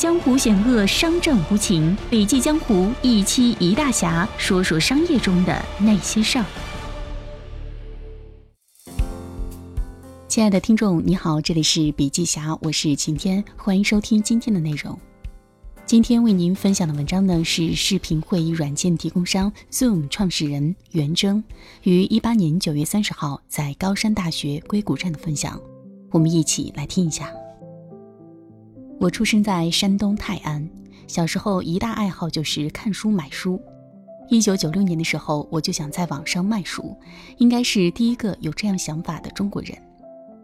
江湖险恶，商战无情。笔记江湖一期一大侠，说说商业中的那些事儿。亲爱的听众，你好，这里是笔记侠，我是晴天，欢迎收听今天的内容。今天为您分享的文章呢，是视频会议软件提供商 Zoom 创始人袁征于一八年九月三十号在高山大学硅谷站的分享，我们一起来听一下。我出生在山东泰安，小时候一大爱好就是看书买书。一九九六年的时候，我就想在网上卖书，应该是第一个有这样想法的中国人。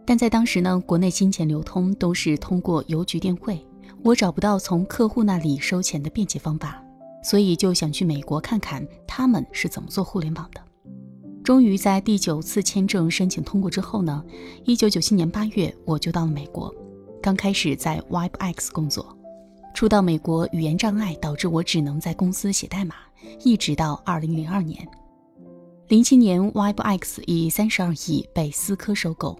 但在当时呢，国内金钱流通都是通过邮局电汇，我找不到从客户那里收钱的便捷方法，所以就想去美国看看他们是怎么做互联网的。终于在第九次签证申请通过之后呢，一九九七年八月我就到了美国。刚开始在 WebX 工作，初到美国语言障碍导致我只能在公司写代码，一直到二零零二年。零七年 WebX 以三十二亿被思科收购，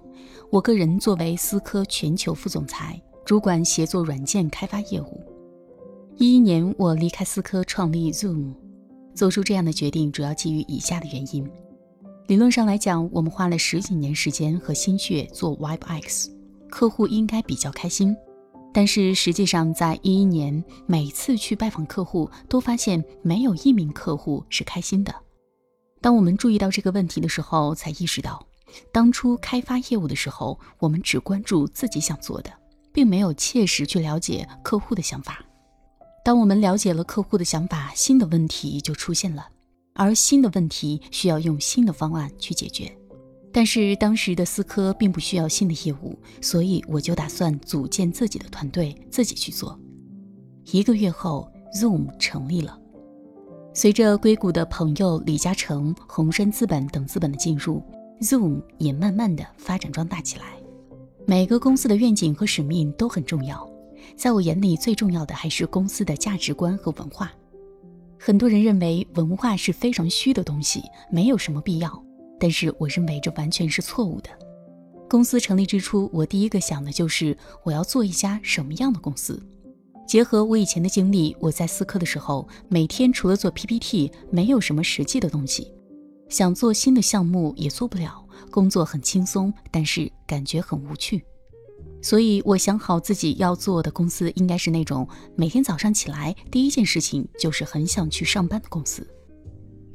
我个人作为思科全球副总裁，主管协作软件开发业务。一一年我离开思科创立 Zoom，做出这样的决定主要基于以下的原因：理论上来讲，我们花了十几年时间和心血做 WebX。客户应该比较开心，但是实际上，在一一年每次去拜访客户，都发现没有一名客户是开心的。当我们注意到这个问题的时候，才意识到，当初开发业务的时候，我们只关注自己想做的，并没有切实去了解客户的想法。当我们了解了客户的想法，新的问题就出现了，而新的问题需要用新的方案去解决。但是当时的思科并不需要新的业务，所以我就打算组建自己的团队，自己去做。一个月后，Zoom 成立了。随着硅谷的朋友李嘉诚、红杉资本等资本的进入，Zoom 也慢慢的发展壮大起来。每个公司的愿景和使命都很重要，在我眼里最重要的还是公司的价值观和文化。很多人认为文化是非常虚的东西，没有什么必要。但是我认为这完全是错误的。公司成立之初，我第一个想的就是我要做一家什么样的公司。结合我以前的经历，我在思科的时候，每天除了做 PPT，没有什么实际的东西。想做新的项目也做不了，工作很轻松，但是感觉很无趣。所以我想好自己要做的公司应该是那种每天早上起来第一件事情就是很想去上班的公司。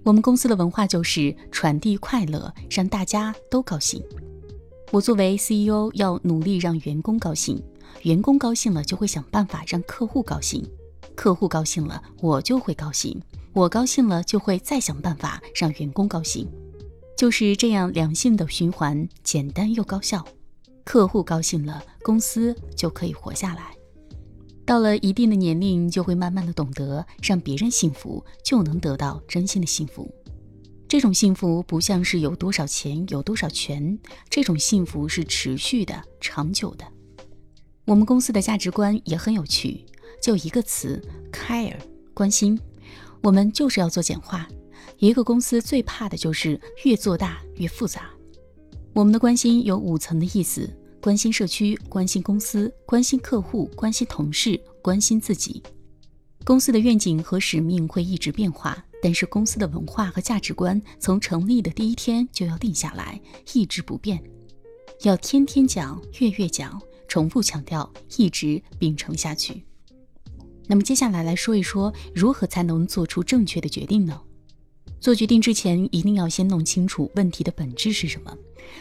我们公司的文化就是传递快乐，让大家都高兴。我作为 CEO 要努力让员工高兴，员工高兴了就会想办法让客户高兴，客户高兴了我就会高兴，我高兴了就会再想办法让员工高兴，就是这样良性的循环，简单又高效。客户高兴了，公司就可以活下来。到了一定的年龄，就会慢慢的懂得，让别人幸福，就能得到真心的幸福。这种幸福不像是有多少钱、有多少权，这种幸福是持续的、长久的。我们公司的价值观也很有趣，就一个词：care，关心。我们就是要做简化。一个公司最怕的就是越做大越复杂。我们的关心有五层的意思。关心社区，关心公司，关心客户，关心同事，关心自己。公司的愿景和使命会一直变化，但是公司的文化和价值观从成立的第一天就要定下来，一直不变。要天天讲，月月讲，重复强调，一直秉承下去。那么接下来来说一说，如何才能做出正确的决定呢？做决定之前，一定要先弄清楚问题的本质是什么。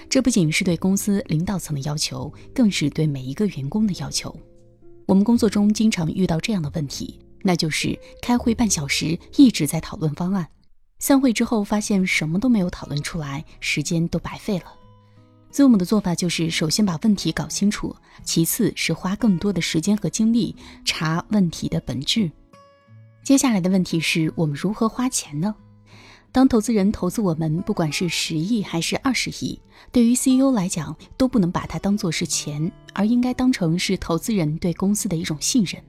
这不仅是对公司领导层的要求，更是对每一个员工的要求。我们工作中经常遇到这样的问题，那就是开会半小时一直在讨论方案，散会之后发现什么都没有讨论出来，时间都白费了。Zoom 的做法就是首先把问题搞清楚，其次是花更多的时间和精力查问题的本质。接下来的问题是我们如何花钱呢？当投资人投资我们，不管是十亿还是二十亿，对于 CEO 来讲，都不能把它当做是钱，而应该当成是投资人对公司的一种信任。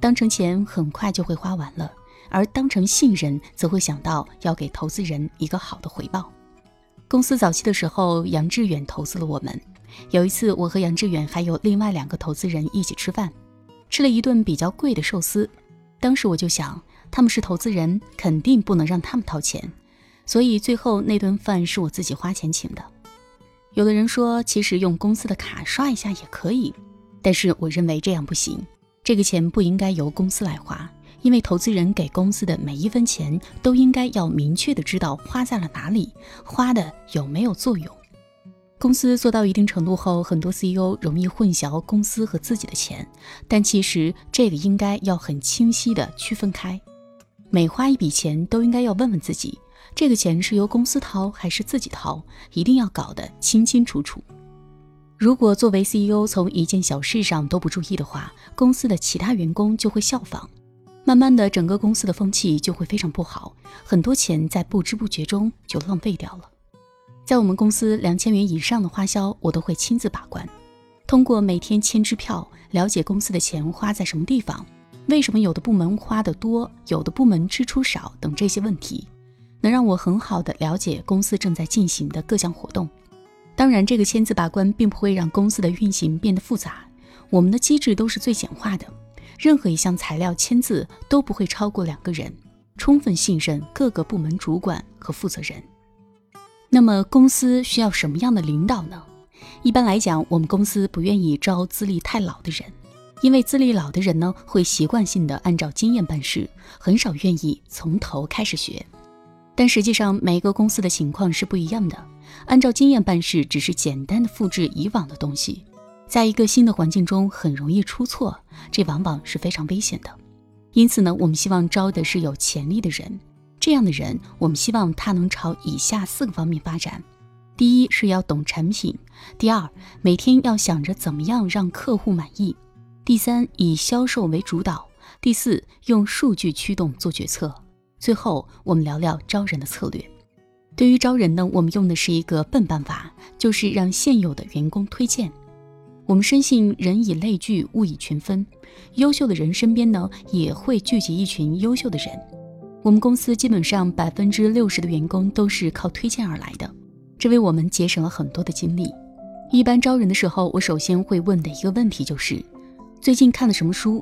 当成钱很快就会花完了，而当成信任，则会想到要给投资人一个好的回报。公司早期的时候，杨致远投资了我们。有一次，我和杨致远还有另外两个投资人一起吃饭，吃了一顿比较贵的寿司。当时我就想，他们是投资人，肯定不能让他们掏钱，所以最后那顿饭是我自己花钱请的。有的人说，其实用公司的卡刷一下也可以，但是我认为这样不行，这个钱不应该由公司来花。因为投资人给公司的每一分钱都应该要明确的知道花在了哪里，花的有没有作用。公司做到一定程度后，很多 CEO 容易混淆公司和自己的钱，但其实这个应该要很清晰的区分开。每花一笔钱都应该要问问自己，这个钱是由公司掏还是自己掏，一定要搞得清清楚楚。如果作为 CEO 从一件小事上都不注意的话，公司的其他员工就会效仿。慢慢的，整个公司的风气就会非常不好，很多钱在不知不觉中就浪费掉了。在我们公司，两千元以上的花销我都会亲自把关，通过每天签支票，了解公司的钱花在什么地方，为什么有的部门花的多，有的部门支出少等这些问题，能让我很好的了解公司正在进行的各项活动。当然，这个签字把关并不会让公司的运行变得复杂，我们的机制都是最简化的。任何一项材料签字都不会超过两个人，充分信任各个部门主管和负责人。那么公司需要什么样的领导呢？一般来讲，我们公司不愿意招资历太老的人，因为资历老的人呢会习惯性的按照经验办事，很少愿意从头开始学。但实际上每个公司的情况是不一样的，按照经验办事只是简单的复制以往的东西。在一个新的环境中，很容易出错，这往往是非常危险的。因此呢，我们希望招的是有潜力的人。这样的人，我们希望他能朝以下四个方面发展：第一是要懂产品；第二，每天要想着怎么样让客户满意；第三，以销售为主导；第四，用数据驱动做决策。最后，我们聊聊招人的策略。对于招人呢，我们用的是一个笨办法，就是让现有的员工推荐。我们深信人以类聚，物以群分。优秀的人身边呢，也会聚集一群优秀的人。我们公司基本上百分之六十的员工都是靠推荐而来的，这为我们节省了很多的精力。一般招人的时候，我首先会问的一个问题就是：最近看了什么书？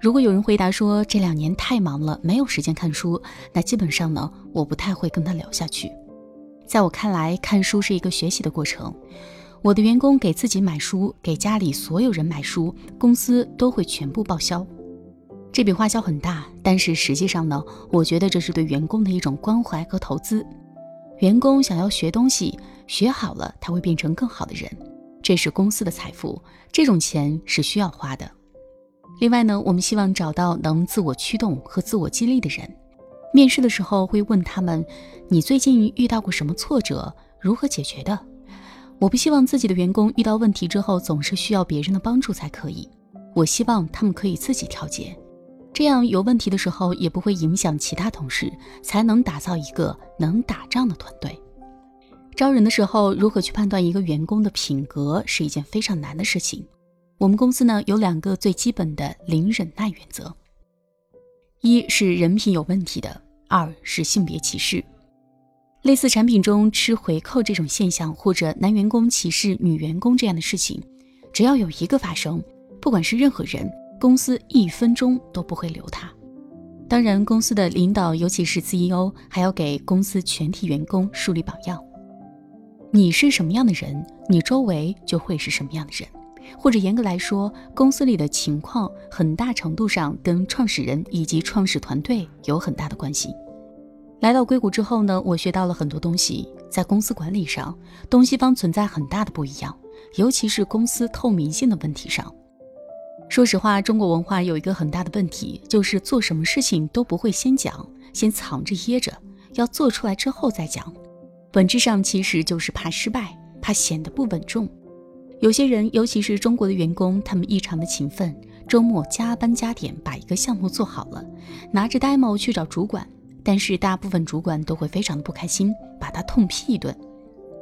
如果有人回答说这两年太忙了，没有时间看书，那基本上呢，我不太会跟他聊下去。在我看来，看书是一个学习的过程。我的员工给自己买书，给家里所有人买书，公司都会全部报销。这笔花销很大，但是实际上呢，我觉得这是对员工的一种关怀和投资。员工想要学东西，学好了他会变成更好的人，这是公司的财富，这种钱是需要花的。另外呢，我们希望找到能自我驱动和自我激励的人。面试的时候会问他们：你最近遇到过什么挫折？如何解决的？我不希望自己的员工遇到问题之后总是需要别人的帮助才可以，我希望他们可以自己调节，这样有问题的时候也不会影响其他同事，才能打造一个能打仗的团队。招人的时候，如何去判断一个员工的品格是一件非常难的事情。我们公司呢有两个最基本的零忍耐原则：一是人品有问题的，二是性别歧视。类似产品中吃回扣这种现象，或者男员工歧视女员工这样的事情，只要有一个发生，不管是任何人，公司一分钟都不会留他。当然，公司的领导，尤其是 CEO，还要给公司全体员工树立榜样。你是什么样的人，你周围就会是什么样的人。或者严格来说，公司里的情况很大程度上跟创始人以及创始团队有很大的关系。来到硅谷之后呢，我学到了很多东西。在公司管理上，东西方存在很大的不一样，尤其是公司透明性的问题上。说实话，中国文化有一个很大的问题，就是做什么事情都不会先讲，先藏着掖着，要做出来之后再讲。本质上其实就是怕失败，怕显得不稳重。有些人，尤其是中国的员工，他们异常的勤奋，周末加班加点把一个项目做好了，拿着 demo 去找主管。但是大部分主管都会非常的不开心，把他痛批一顿，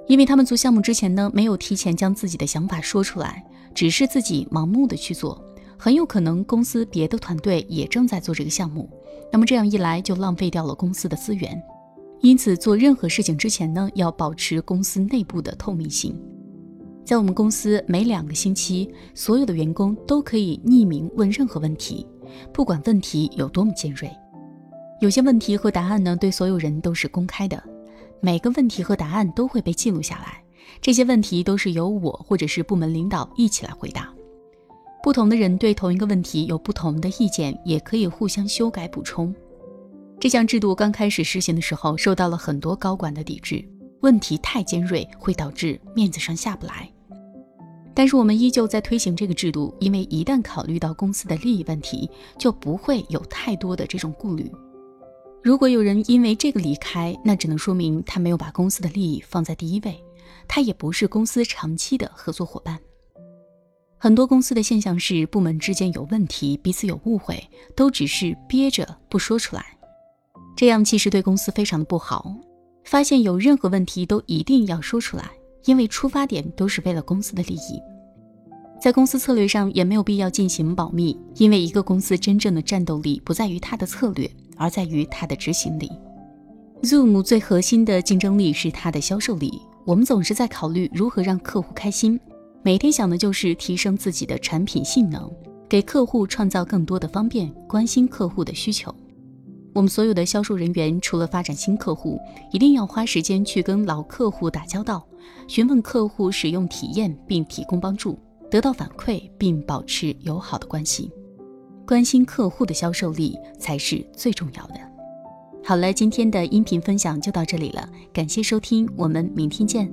因为他们做项目之前呢，没有提前将自己的想法说出来，只是自己盲目的去做，很有可能公司别的团队也正在做这个项目，那么这样一来就浪费掉了公司的资源。因此做任何事情之前呢，要保持公司内部的透明性。在我们公司，每两个星期，所有的员工都可以匿名问任何问题，不管问题有多么尖锐。有些问题和答案呢，对所有人都是公开的，每个问题和答案都会被记录下来。这些问题都是由我或者是部门领导一起来回答。不同的人对同一个问题有不同的意见，也可以互相修改补充。这项制度刚开始实行的时候，受到了很多高管的抵制。问题太尖锐，会导致面子上下不来。但是我们依旧在推行这个制度，因为一旦考虑到公司的利益问题，就不会有太多的这种顾虑。如果有人因为这个离开，那只能说明他没有把公司的利益放在第一位，他也不是公司长期的合作伙伴。很多公司的现象是，部门之间有问题，彼此有误会，都只是憋着不说出来，这样其实对公司非常的不好。发现有任何问题都一定要说出来，因为出发点都是为了公司的利益。在公司策略上也没有必要进行保密，因为一个公司真正的战斗力不在于它的策略，而在于它的执行力。Zoom 最核心的竞争力是它的销售力。我们总是在考虑如何让客户开心，每天想的就是提升自己的产品性能，给客户创造更多的方便，关心客户的需求。我们所有的销售人员，除了发展新客户，一定要花时间去跟老客户打交道，询问客户使用体验，并提供帮助，得到反馈，并保持友好的关系。关心客户的销售力才是最重要的。好了，今天的音频分享就到这里了，感谢收听，我们明天见。